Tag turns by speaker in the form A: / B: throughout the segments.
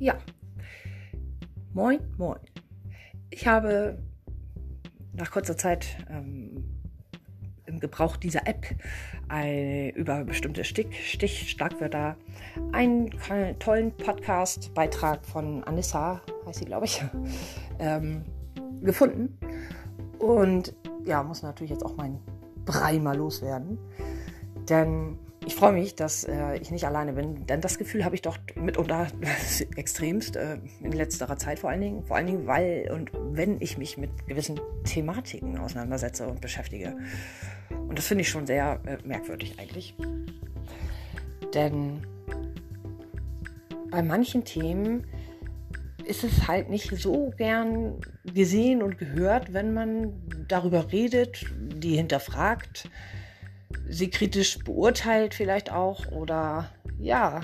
A: Ja. Moin, moin. Ich habe nach kurzer Zeit ähm, im Gebrauch dieser App ein, über bestimmte Stich, Stich Starkwörter einen tollen Podcast-Beitrag von Anissa, heißt sie, glaube ich, ähm, gefunden. Und ja, muss natürlich jetzt auch mein Brei mal loswerden. Denn ich freue mich, dass äh, ich nicht alleine bin, denn das Gefühl habe ich doch mitunter extremst äh, in letzterer Zeit vor allen Dingen, vor allen Dingen, weil und wenn ich mich mit gewissen Thematiken auseinandersetze und beschäftige. Und das finde ich schon sehr äh, merkwürdig eigentlich. Denn bei manchen Themen ist es halt nicht so gern gesehen und gehört, wenn man darüber redet, die hinterfragt, sie kritisch beurteilt vielleicht auch oder ja,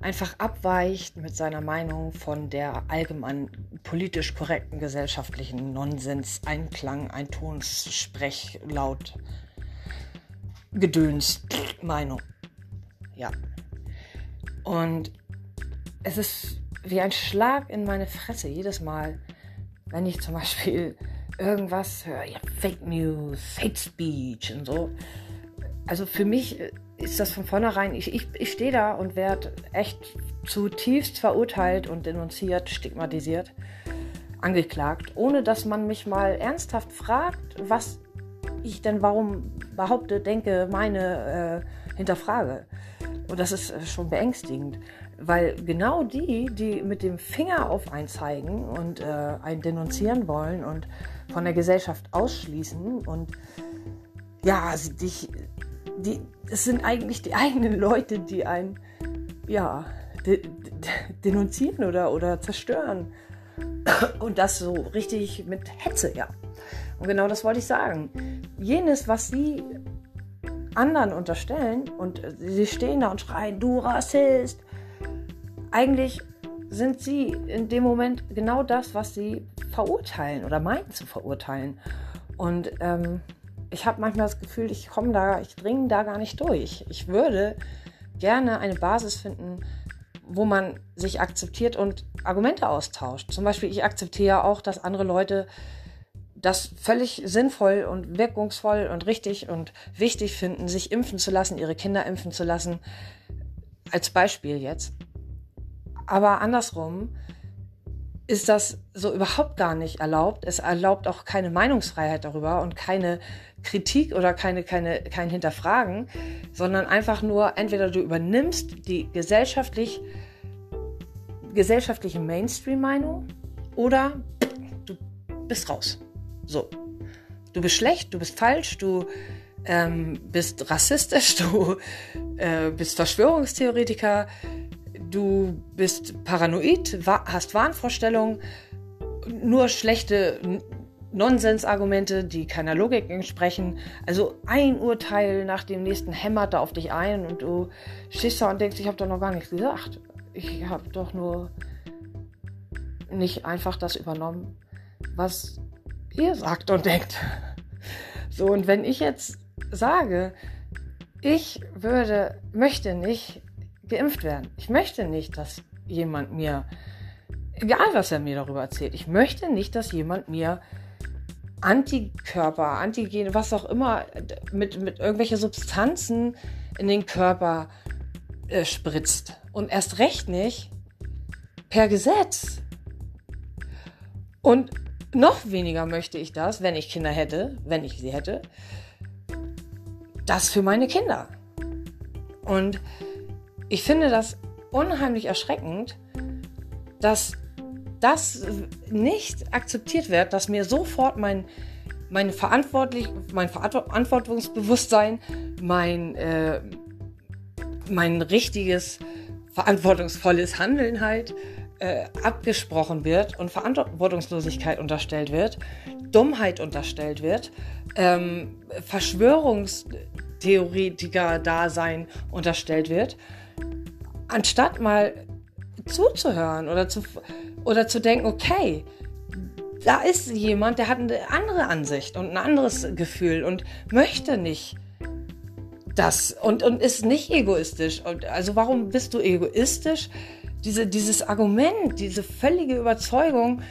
A: einfach abweicht mit seiner Meinung von der allgemein politisch korrekten gesellschaftlichen Nonsens, Einklang, Eintons, Sprech, Laut, Gedöns, Meinung. Ja. Und es ist wie ein Schlag in meine Fresse jedes Mal, wenn ich zum Beispiel irgendwas höre, ja, Fake News, Fake Speech und so. Also für mich ist das von vornherein, ich, ich, ich stehe da und werde echt zutiefst verurteilt und denunziert, stigmatisiert, angeklagt, ohne dass man mich mal ernsthaft fragt, was ich denn warum behaupte, denke, meine, äh, hinterfrage. Und das ist schon beängstigend, weil genau die, die mit dem Finger auf einen zeigen und äh, einen denunzieren wollen und von der Gesellschaft ausschließen und ja, dich, die, es sind eigentlich die eigenen Leute, die einen, ja, de, de, denunzieren oder, oder zerstören. Und das so richtig mit Hetze, ja. Und genau das wollte ich sagen. Jenes, was sie anderen unterstellen und sie stehen da und schreien, du Rassist. Eigentlich sind sie in dem Moment genau das, was sie verurteilen oder meinen zu verurteilen. Und ähm, ich habe manchmal das Gefühl, ich komme da, ich dringe da gar nicht durch. Ich würde gerne eine Basis finden, wo man sich akzeptiert und Argumente austauscht. Zum Beispiel, ich akzeptiere auch, dass andere Leute das völlig sinnvoll und wirkungsvoll und richtig und wichtig finden, sich impfen zu lassen, ihre Kinder impfen zu lassen. Als Beispiel jetzt. Aber andersrum ist das so überhaupt gar nicht erlaubt. Es erlaubt auch keine Meinungsfreiheit darüber und keine Kritik oder keine, keine, kein Hinterfragen, sondern einfach nur entweder du übernimmst die gesellschaftlich, gesellschaftliche Mainstream-Meinung oder du bist raus. So. Du bist schlecht, du bist falsch, du ähm, bist rassistisch, du äh, bist Verschwörungstheoretiker, du bist paranoid, hast Wahnvorstellungen, nur schlechte Nonsensargumente, die keiner Logik entsprechen. Also ein Urteil nach dem nächsten hämmert da auf dich ein und du stehst da und denkst, ich habe doch noch gar nichts gesagt. Ich habe doch nur nicht einfach das übernommen, was ihr sagt und denkt. So, und wenn ich jetzt sage, ich würde, möchte nicht geimpft werden. Ich möchte nicht, dass jemand mir, egal was er mir darüber erzählt, ich möchte nicht, dass jemand mir Antikörper, Antigene, was auch immer, mit, mit irgendwelche Substanzen in den Körper äh, spritzt. Und erst recht nicht per Gesetz. Und noch weniger möchte ich das, wenn ich Kinder hätte, wenn ich sie hätte, das für meine Kinder. Und ich finde das unheimlich erschreckend, dass das nicht akzeptiert wird, dass mir sofort mein, meine Verantwortlich, mein Verantwortungsbewusstsein, mein, äh, mein richtiges, verantwortungsvolles Handeln halt äh, abgesprochen wird und Verantwortungslosigkeit unterstellt wird, Dummheit unterstellt wird, ähm, Verschwörungstheoretiker-Dasein unterstellt wird anstatt mal zuzuhören oder zu, oder zu denken, okay, da ist jemand, der hat eine andere Ansicht und ein anderes Gefühl und möchte nicht das und, und ist nicht egoistisch. Und also warum bist du egoistisch, diese, dieses Argument, diese völlige Überzeugung,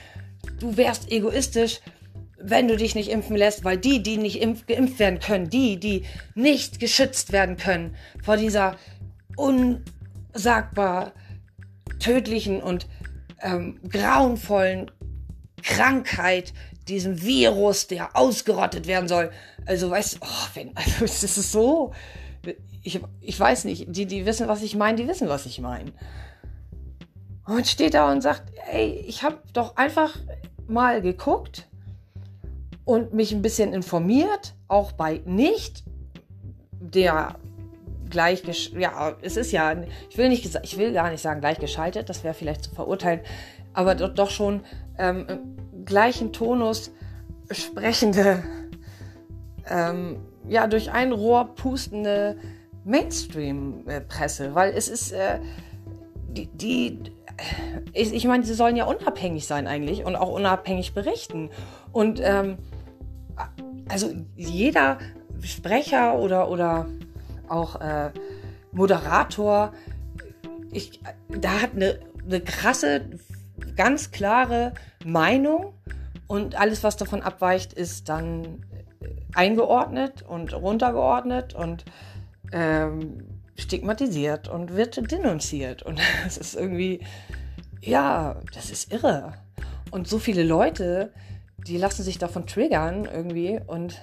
A: du wärst egoistisch, wenn du dich nicht impfen lässt, weil die, die nicht impf geimpft werden können, die, die nicht geschützt werden können vor dieser unsagbar tödlichen und ähm, grauenvollen Krankheit, diesem Virus, der ausgerottet werden soll. Also, weißt du, oh, wenn, also, es ist so, ich, ich weiß nicht, die, die wissen, was ich meine, die wissen, was ich meine. Und steht da und sagt, ey, ich habe doch einfach mal geguckt und mich ein bisschen informiert, auch bei nicht der gleich, ja, es ist ja, ich will nicht, ich will gar nicht sagen gleichgeschaltet, das wäre vielleicht zu verurteilen, aber doch, doch schon ähm, gleichen Tonus sprechende, ähm, ja, durch ein Rohr pustende Mainstream-Presse, weil es ist, äh, die, die ich, ich meine, sie sollen ja unabhängig sein eigentlich und auch unabhängig berichten. Und ähm, also jeder Sprecher oder, oder auch äh, Moderator, ich, da hat eine, eine krasse, ganz klare Meinung und alles, was davon abweicht, ist dann eingeordnet und runtergeordnet und ähm, stigmatisiert und wird denunziert. Und das ist irgendwie, ja, das ist irre. Und so viele Leute, die lassen sich davon triggern irgendwie und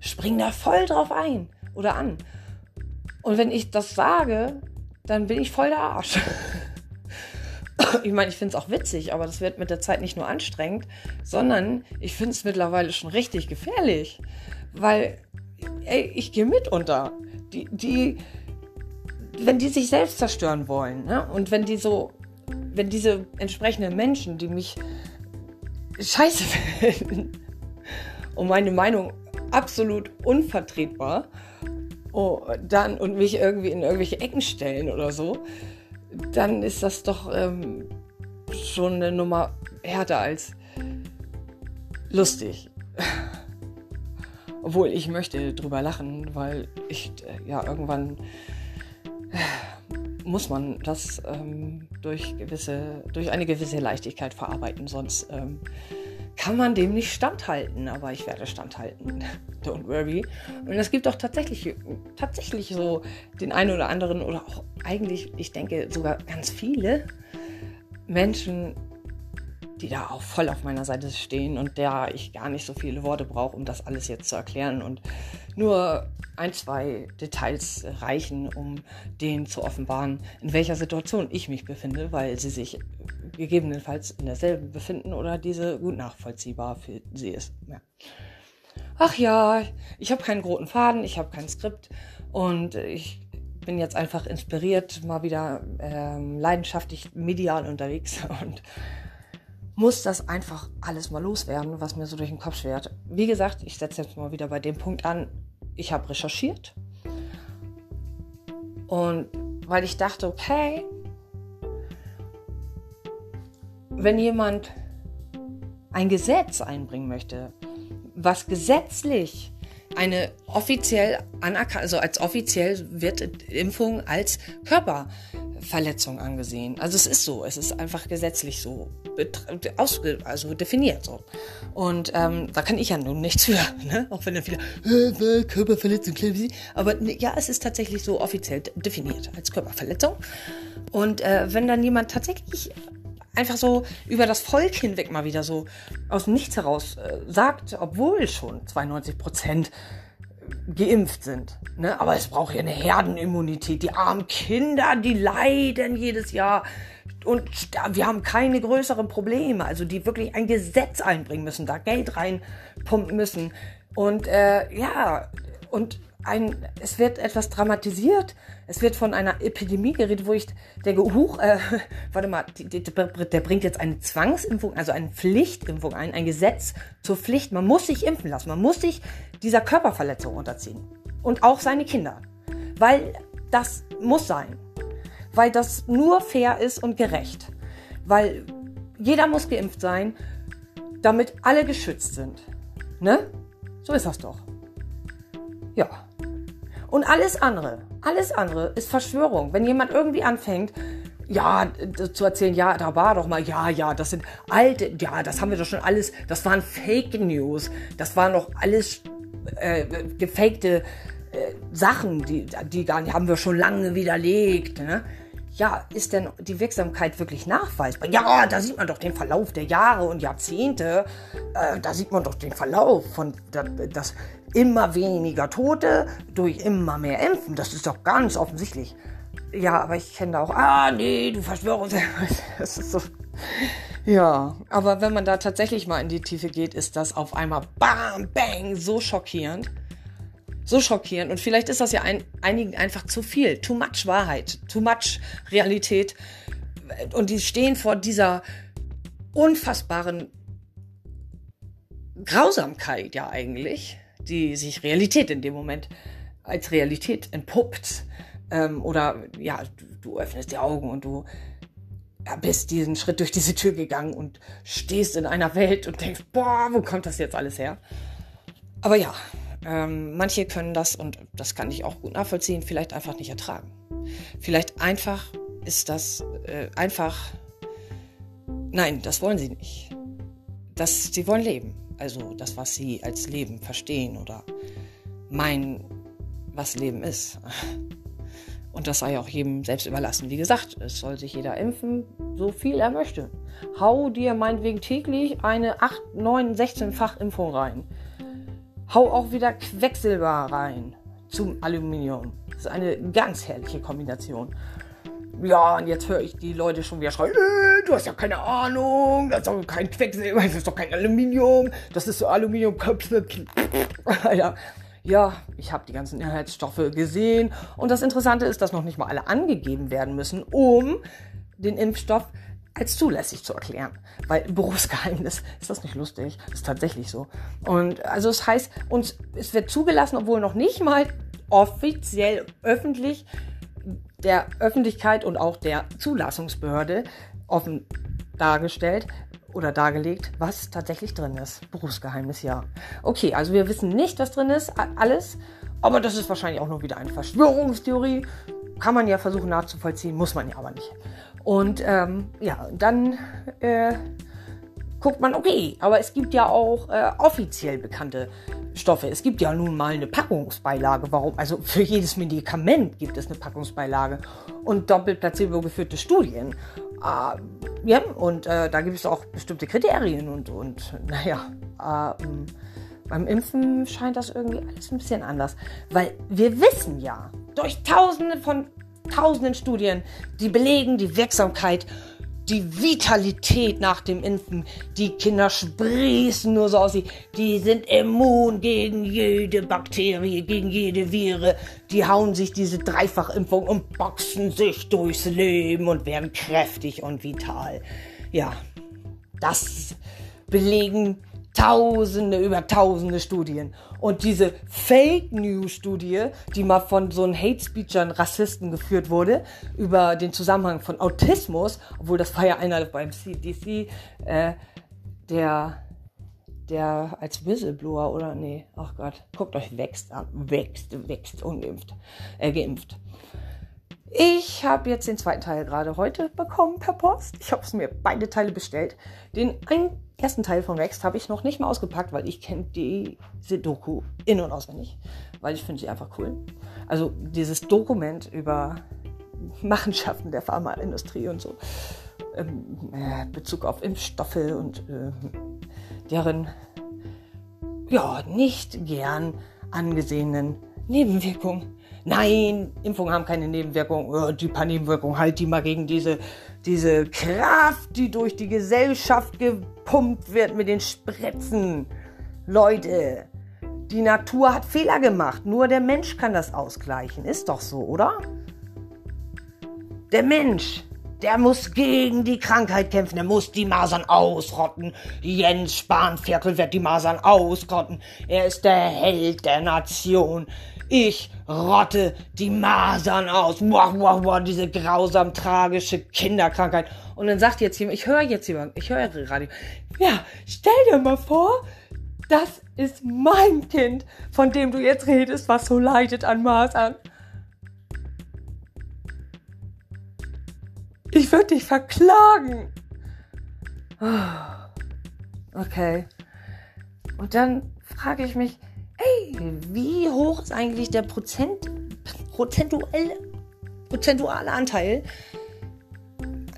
A: springen da voll drauf ein oder an. Und wenn ich das sage, dann bin ich voll der Arsch. ich meine, ich finde es auch witzig, aber das wird mit der Zeit nicht nur anstrengend, sondern ich finde es mittlerweile schon richtig gefährlich. Weil, ey, ich gehe mit unter. Die, die, wenn die sich selbst zerstören wollen, ne? und wenn die so, wenn diese entsprechenden Menschen, die mich scheiße finden und meine Meinung absolut unvertretbar oh, dann und mich irgendwie in irgendwelche Ecken stellen oder so, dann ist das doch ähm, schon eine Nummer härter als lustig. Obwohl ich möchte drüber lachen, weil ich äh, ja irgendwann muss man das ähm, durch, gewisse, durch eine gewisse Leichtigkeit verarbeiten, sonst ähm, kann man dem nicht standhalten. Aber ich werde standhalten. Don't worry. Und es gibt auch tatsächlich, tatsächlich so den einen oder anderen oder auch eigentlich, ich denke sogar ganz viele Menschen, die da auch voll auf meiner Seite stehen und der ich gar nicht so viele Worte brauche, um das alles jetzt zu erklären und nur ein, zwei Details reichen, um denen zu offenbaren, in welcher Situation ich mich befinde, weil sie sich gegebenenfalls in derselben befinden oder diese gut nachvollziehbar für sie ist. Ja. Ach ja, ich habe keinen roten Faden, ich habe kein Skript und ich bin jetzt einfach inspiriert, mal wieder ähm, leidenschaftlich medial unterwegs und muss das einfach alles mal loswerden, was mir so durch den Kopf schwert. Wie gesagt, ich setze jetzt mal wieder bei dem Punkt an, ich habe recherchiert. Und weil ich dachte, okay, wenn jemand ein Gesetz einbringen möchte, was gesetzlich eine offiziell anerkannt, also als offiziell wird Impfung als Körperverletzung angesehen. Also es ist so, es ist einfach gesetzlich so also definiert so. Und ähm, da kann ich ja nun nichts für, ne? auch wenn dann viele äh, Körperverletzung, aber ja, es ist tatsächlich so offiziell definiert als Körperverletzung. Und äh, wenn dann jemand tatsächlich einfach so über das Volk hinweg mal wieder so aus dem Nichts heraus äh, sagt, obwohl schon 92 Prozent geimpft sind. Ne? Aber es braucht ja eine Herdenimmunität. Die armen Kinder, die leiden jedes Jahr. Und wir haben keine größeren Probleme. Also die wirklich ein Gesetz einbringen müssen, da Geld reinpumpen müssen. Und äh, ja, und ein, es wird etwas dramatisiert. Es wird von einer Epidemie geredet, wo ich denke, huch, äh, warte mal, die, die, der bringt jetzt eine Zwangsimpfung, also eine Pflichtimpfung ein, ein Gesetz zur Pflicht. Man muss sich impfen lassen, man muss sich dieser Körperverletzung unterziehen. Und auch seine Kinder. Weil das muss sein. Weil das nur fair ist und gerecht. Weil jeder muss geimpft sein, damit alle geschützt sind. Ne? So ist das doch. Ja. Und alles andere, alles andere ist Verschwörung. Wenn jemand irgendwie anfängt, ja, zu erzählen, ja, da war doch mal, ja, ja, das sind alte, ja, das haben wir doch schon alles, das waren Fake News, das waren doch alles äh, gefakte äh, Sachen, die, die gar haben wir schon lange widerlegt. Ne? Ja, ist denn die Wirksamkeit wirklich nachweisbar? Ja, da sieht man doch den Verlauf der Jahre und Jahrzehnte. Äh, da sieht man doch den Verlauf von das immer weniger Tote durch immer mehr Impfen. Das ist doch ganz offensichtlich. Ja, aber ich kenne da auch, ah nee, du Verschwörung. Das ist so. Ja, aber wenn man da tatsächlich mal in die Tiefe geht, ist das auf einmal bam, bang, so schockierend. So schockierend. Und vielleicht ist das ja ein, einigen einfach zu viel. Too much Wahrheit, too much Realität. Und die stehen vor dieser unfassbaren Grausamkeit ja eigentlich, die sich Realität in dem Moment als Realität entpuppt. Ähm, oder ja, du, du, öffnest die Augen und du bist diesen Schritt durch diese Tür gegangen und stehst in einer Welt und denkst, boah, wo kommt das jetzt alles her? Aber ja, ähm, manche können das, und das kann ich auch gut nachvollziehen, vielleicht einfach nicht ertragen. Vielleicht einfach ist das äh, einfach, nein, das wollen sie nicht. Das, sie wollen leben. Also das, was sie als Leben verstehen oder meinen, was Leben ist. Und das sei auch jedem selbst überlassen. Wie gesagt, es soll sich jeder impfen, so viel er möchte. Hau dir meinetwegen täglich eine 8, 9, 16-fach Impfung rein. Hau auch wieder Quecksilber rein zum Aluminium. Das ist eine ganz herrliche Kombination. Ja, und jetzt höre ich die Leute schon wieder schreien, äh, du hast ja keine Ahnung, das ist doch kein Quecksilber, das ist doch kein Aluminium, das ist so Aluminiumköpfe. ja, ja, ich habe die ganzen Inhaltsstoffe gesehen. Und das Interessante ist, dass noch nicht mal alle angegeben werden müssen, um den Impfstoff als zulässig zu erklären. Weil Berufsgeheimnis ist das nicht lustig. ist tatsächlich so. Und also es heißt, uns, es wird zugelassen, obwohl noch nicht mal offiziell öffentlich der Öffentlichkeit und auch der Zulassungsbehörde offen dargestellt, oder dargelegt, was tatsächlich drin ist. Berufsgeheimnis, ja. Okay, also wir wissen nicht, was drin ist, alles. Aber das ist wahrscheinlich auch nur wieder eine Verschwörungstheorie. Kann man ja versuchen nachzuvollziehen, muss man ja aber nicht. Und ähm, ja, dann äh, guckt man, okay, aber es gibt ja auch äh, offiziell bekannte Stoffe. Es gibt ja nun mal eine Packungsbeilage. Warum? Also für jedes Medikament gibt es eine Packungsbeilage und doppelt placebo geführte Studien. Äh, ja, und äh, da gibt es auch bestimmte Kriterien und, und naja, äh, beim Impfen scheint das irgendwie alles ein bisschen anders. Weil wir wissen ja durch tausende von tausenden Studien, die belegen die Wirksamkeit die Vitalität nach dem Impfen. Die Kinder sprießen nur so aus. Die sind immun gegen jede Bakterie, gegen jede Viren. Die hauen sich diese Dreifachimpfung und boxen sich durchs Leben und werden kräftig und vital. Ja, das belegen Tausende über Tausende Studien. Und diese Fake News Studie, die mal von so einem Hate Speechern Rassisten geführt wurde, über den Zusammenhang von Autismus, obwohl das war ja einer beim CDC, äh, der, der als Whistleblower oder nee, ach Gott, guckt euch wächst an, wächst, wächst, ungeimpft, äh, geimpft. Ich habe jetzt den zweiten Teil gerade heute bekommen per Post. Ich habe es mir beide Teile bestellt. Den ersten Teil von Rex habe ich noch nicht mal ausgepackt, weil ich kenne diese Doku in- und auswendig, weil ich finde sie einfach cool. Also dieses Dokument über Machenschaften der Pharmaindustrie und so, ähm, äh, Bezug auf Impfstoffe und äh, deren ja nicht gern angesehenen Nebenwirkungen. Nein, Impfungen haben keine Nebenwirkungen. Oh, die paar Nebenwirkungen, halt die mal gegen diese, diese Kraft, die durch die Gesellschaft gepumpt wird mit den Spritzen. Leute, die Natur hat Fehler gemacht. Nur der Mensch kann das ausgleichen. Ist doch so, oder? Der Mensch, der muss gegen die Krankheit kämpfen. Der muss die Masern ausrotten. Jens Spanviertel wird die Masern ausrotten. Er ist der Held der Nation. Ich rotte die Masern aus. Wow, wow, wow, diese grausam tragische Kinderkrankheit. Und dann sagt jetzt jemand, ich höre jetzt jemand, ich höre Radio. Ja, stell dir mal vor, das ist mein Kind, von dem du jetzt redest, was so leidet an Masern. Ich könnte dich verklagen. Okay. Und dann frage ich mich, wie hoch ist eigentlich der Prozent, prozentuelle, prozentuale Anteil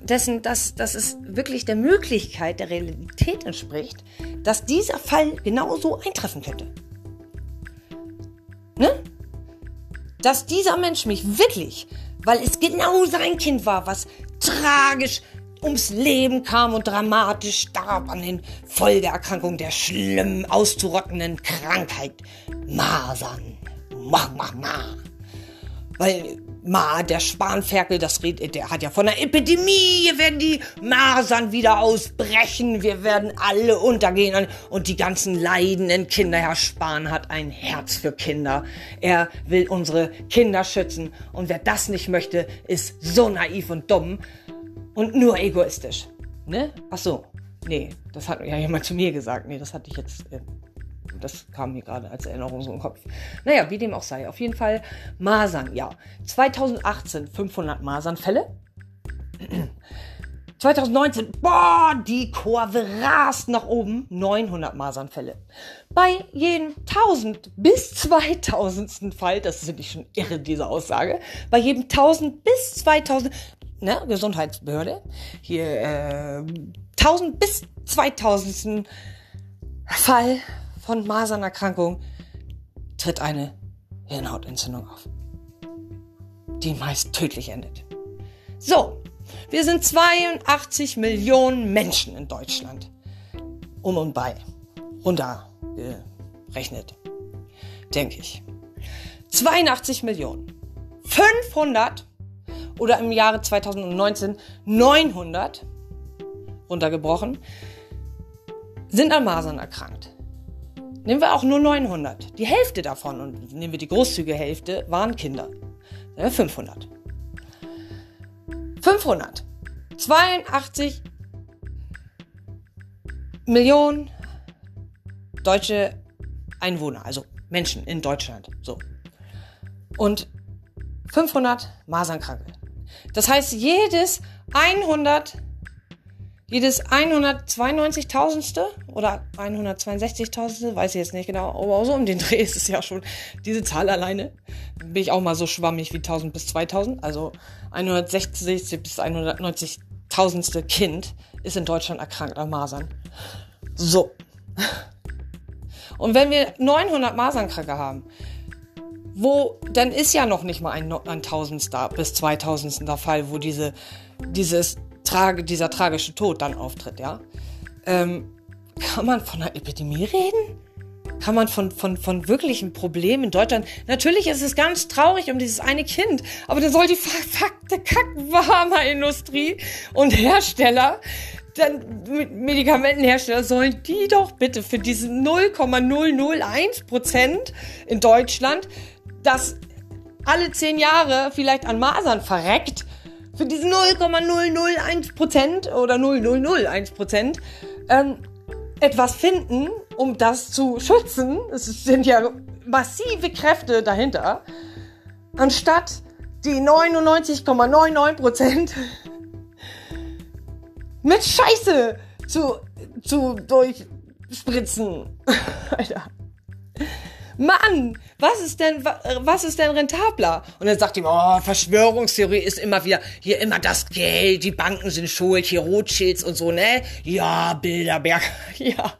A: dessen, dass, dass es wirklich der Möglichkeit, der Realität entspricht, dass dieser Fall genauso eintreffen könnte? Ne? Dass dieser Mensch mich wirklich, weil es genau sein Kind war, was tragisch ums Leben kam und dramatisch starb an den Folgeerkrankungen der schlimm auszurottenden Krankheit Masern. Mach, mach, mach. Weil Ma, der Spanferkel, das redet, der hat ja von einer Epidemie. Hier werden die Masern wieder ausbrechen. Wir werden alle untergehen. Und die ganzen leidenden Kinder. Herr Spahn hat ein Herz für Kinder. Er will unsere Kinder schützen. Und wer das nicht möchte, ist so naiv und dumm und nur egoistisch. Ne? Ach so. Nee, das hat ja jemand zu mir gesagt. Nee, das hatte ich jetzt. Äh, das kam mir gerade als Erinnerung so im Kopf. Naja, wie dem auch sei. Auf jeden Fall Masern, ja. 2018 500 Masernfälle. 2019, boah, die Kurve rast nach oben, 900 Masernfälle. Bei jedem 1000 bis 2000. Fall, das finde ich schon irre, diese Aussage, bei jedem 1000 bis 2000 ne, Gesundheitsbehörde, hier äh, 1000 bis 2000. Fall von Masernerkrankung tritt eine Hirnhautentzündung auf, die meist tödlich endet. So, wir sind 82 Millionen Menschen in Deutschland. Um und bei. Runtergerechnet. Denke ich. 82 Millionen. 500 oder im Jahre 2019 900 runtergebrochen, sind an Masern erkrankt. Nehmen wir auch nur 900. Die Hälfte davon, und nehmen wir die großzügige Hälfte, waren Kinder. 500. 500. 82 Millionen deutsche Einwohner, also Menschen in Deutschland. So. Und 500 Masernkranke. Das heißt, jedes 100, jedes 192.000. oder 162.000. weiß ich jetzt nicht genau, aber so um den Dreh ist es ja schon diese Zahl alleine. Bin ich auch mal so schwammig wie 1000 bis 2000. Also 160 bis 190.000. Kind ist in Deutschland erkrankt an Masern. So. Und wenn wir 900 Masernkranke haben, wo dann ist ja noch nicht mal ein, ein Tausendster bis Zweitausendster Fall, wo diese, dieses, trage, dieser tragische Tod dann auftritt, ja. Ähm, kann man von einer Epidemie reden? Kann man von, von, von wirklichen Problemen in Deutschland? Natürlich ist es ganz traurig um dieses eine Kind, aber dann soll die verfuckte Kackwarmer-Industrie und Hersteller dann Medikamentenhersteller sollen die doch bitte für diese 0,001 Prozent in Deutschland das alle zehn Jahre vielleicht an Masern verreckt, für diese 0,001% oder 0,001% ähm, etwas finden, um das zu schützen. Es sind ja massive Kräfte dahinter. Anstatt die 99,99% mit Scheiße zu, zu durchspritzen. Alter. Mann, was ist denn, was ist denn rentabler? Und dann sagt ihm, oh, Verschwörungstheorie ist immer wieder, hier immer das Geld, die Banken sind schuld, hier Rothschilds und so, ne? Ja, Bilderberg, ja.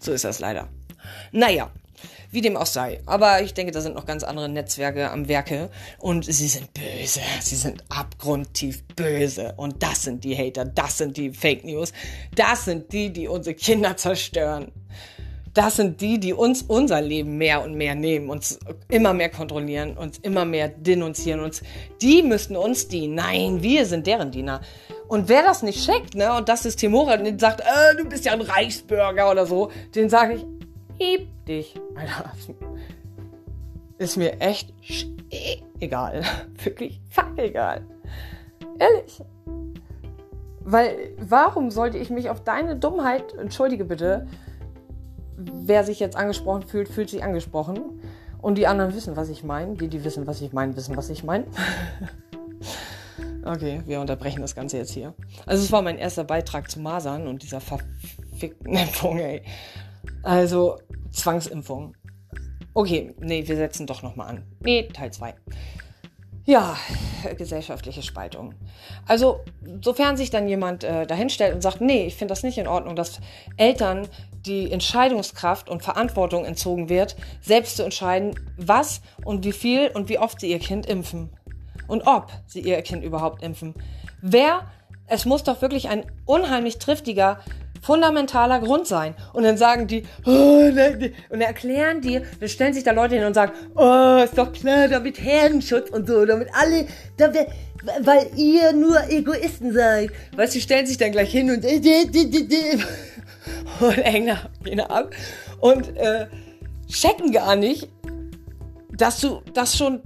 A: So ist das leider. Naja, wie dem auch sei. Aber ich denke, da sind noch ganz andere Netzwerke am Werke und sie sind böse. Sie sind abgrundtief böse. Und das sind die Hater, das sind die Fake News, das sind die, die unsere Kinder zerstören das sind die, die uns unser Leben mehr und mehr nehmen, uns immer mehr kontrollieren, uns immer mehr denunzieren, uns, die müssten uns dienen. Nein, wir sind deren Diener. Und wer das nicht checkt, ne, und das ist Timora, und sagt, äh, du bist ja ein Reichsbürger oder so, den sage ich, heb dich. Alter, ist mir echt egal. Wirklich fuck egal. Ehrlich. Weil, warum sollte ich mich auf deine Dummheit, entschuldige bitte, wer sich jetzt angesprochen fühlt, fühlt sich angesprochen. Und die anderen wissen, was ich meine. Die, die wissen, was ich meine, wissen, was ich meine. Okay, wir unterbrechen das Ganze jetzt hier. Also es war mein erster Beitrag zu Masern und dieser verfickten Impfung, ey. Also Zwangsimpfung. Okay, nee, wir setzen doch nochmal an. Nee, Teil 2. Ja, gesellschaftliche Spaltung. Also, sofern sich dann jemand äh, dahinstellt und sagt, nee, ich finde das nicht in Ordnung, dass Eltern die Entscheidungskraft und Verantwortung entzogen wird, selbst zu entscheiden, was und wie viel und wie oft sie ihr Kind impfen. Und ob sie ihr Kind überhaupt impfen. Wer, es muss doch wirklich ein unheimlich triftiger fundamentaler Grund sein. Und dann sagen die, oh, nein, und erklären dir, dann stellen sich da Leute hin und sagen, oh, ist doch klar, damit Herdenschutz und so, damit alle, damit, weil ihr nur Egoisten seid. Weißt du, stellen sich dann gleich hin und, und hängen ab und äh, checken gar nicht, dass du das schon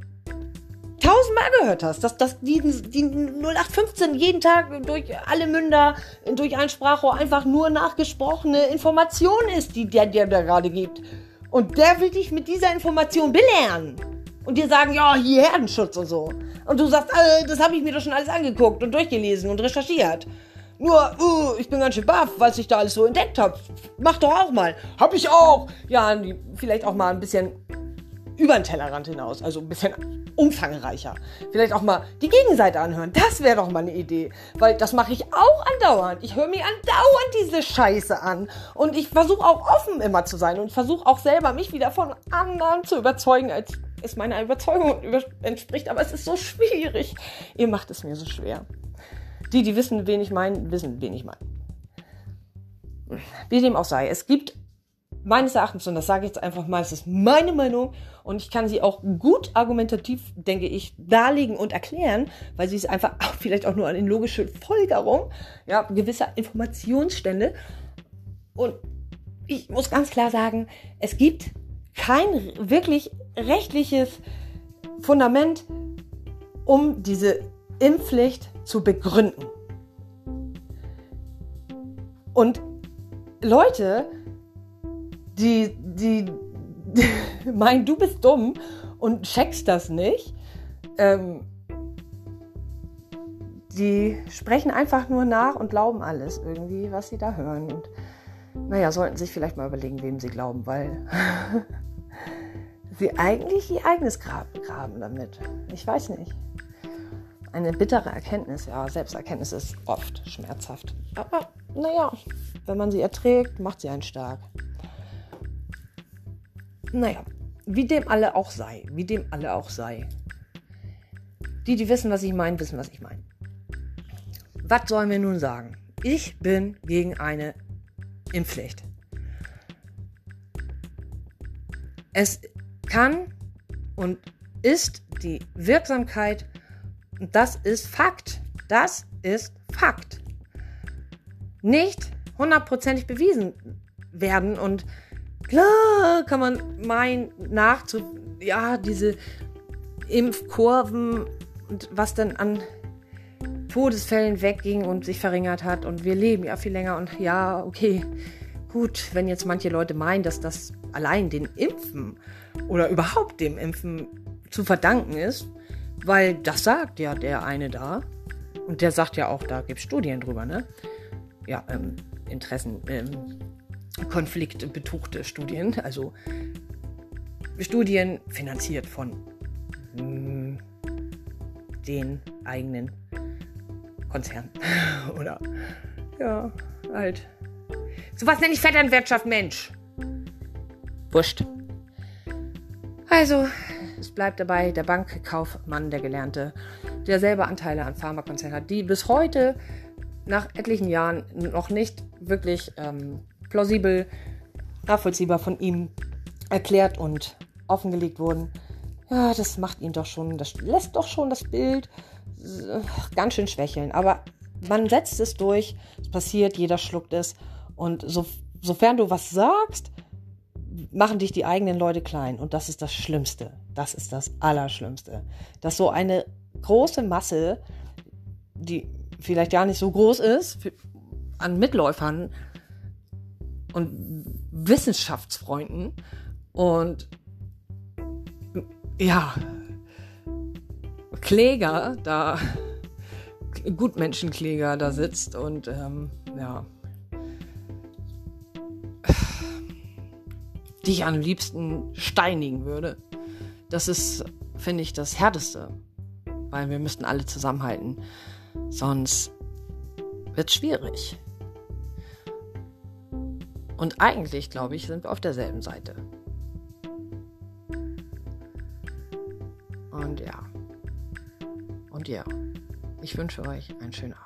A: tausendmal gehört hast, dass, dass die, die 0815 jeden Tag durch alle Münder, durch ein Sprachrohr einfach nur nachgesprochene Information ist, die der dir da gerade gibt. Und der will dich mit dieser Information belehren. Und dir sagen, ja, hier Herdenschutz und so. Und du sagst, äh, das habe ich mir doch schon alles angeguckt und durchgelesen und recherchiert. Nur, uh, ich bin ganz schön baff, was ich da alles so entdeckt habe. Mach doch auch mal. Hab ich auch. Ja, vielleicht auch mal ein bisschen über den Tellerrand hinaus. Also ein bisschen umfangreicher. Vielleicht auch mal die Gegenseite anhören. Das wäre doch mal eine Idee. Weil das mache ich auch andauernd. Ich höre mir andauernd diese Scheiße an. Und ich versuche auch offen immer zu sein. Und versuche auch selber mich wieder von anderen zu überzeugen, als es meiner Überzeugung entspricht. Aber es ist so schwierig. Ihr macht es mir so schwer. Die, die wissen, wen ich meine, wissen, wen ich meine. Wie dem auch sei. Es gibt meines Erachtens, und das sage ich jetzt einfach mal, es ist meine Meinung und ich kann sie auch gut argumentativ, denke ich, darlegen und erklären, weil sie ist einfach auch vielleicht auch nur eine logische Folgerung, ja, gewisser Informationsstände. Und ich muss ganz klar sagen, es gibt kein wirklich rechtliches Fundament, um diese Impfpflicht zu begründen. Und Leute, die, die, meinen, du bist dumm und checkst das nicht. Ähm, die sprechen einfach nur nach und glauben alles irgendwie, was sie da hören. Und naja, sollten sich vielleicht mal überlegen, wem sie glauben, weil sie eigentlich ihr eigenes Grab graben damit. Ich weiß nicht. Eine bittere Erkenntnis, ja, Selbsterkenntnis ist oft schmerzhaft. Aber naja, wenn man sie erträgt, macht sie einen stark. Naja, wie dem alle auch sei, wie dem alle auch sei. Die, die wissen, was ich meine, wissen, was ich meine. Was sollen wir nun sagen? Ich bin gegen eine Impfpflicht. Es kann und ist die Wirksamkeit, und das ist Fakt. Das ist Fakt. Nicht hundertprozentig bewiesen werden und Klar kann man meinen, nachzu, ja, diese Impfkurven und was dann an Todesfällen wegging und sich verringert hat und wir leben ja viel länger und ja, okay, gut, wenn jetzt manche Leute meinen, dass das allein den Impfen oder überhaupt dem Impfen zu verdanken ist, weil das sagt ja der eine da und der sagt ja auch, da gibt es Studien drüber, ne? Ja, ähm, Interessen, ähm, konfliktbetuchte Studien, also Studien finanziert von mh, hm, den eigenen Konzernen oder ja, halt. So was nenne ich Vetternwirtschaft, Mensch. Wurscht. Also, es bleibt dabei, der Bankkaufmann, der Gelernte, der selber Anteile an Pharmakonzernen hat, die bis heute nach etlichen Jahren noch nicht wirklich ähm, plausibel, nachvollziehbar von ihm erklärt und offengelegt wurden. Ja, das macht ihn doch schon, das lässt doch schon das Bild ganz schön schwächeln. Aber man setzt es durch, es passiert, jeder schluckt es. Und so, sofern du was sagst, machen dich die eigenen Leute klein. Und das ist das Schlimmste. Das ist das Allerschlimmste. Dass so eine große Masse, die vielleicht gar nicht so groß ist, an Mitläufern und Wissenschaftsfreunden und ja, Kläger da Gutmenschenkläger da sitzt und ähm, ja. dich am liebsten steinigen würde. Das ist, finde ich, das Härteste. Weil wir müssten alle zusammenhalten. Sonst wird es schwierig. Und eigentlich, glaube ich, sind wir auf derselben Seite. Und ja. Und ja. Ich wünsche euch einen schönen Abend.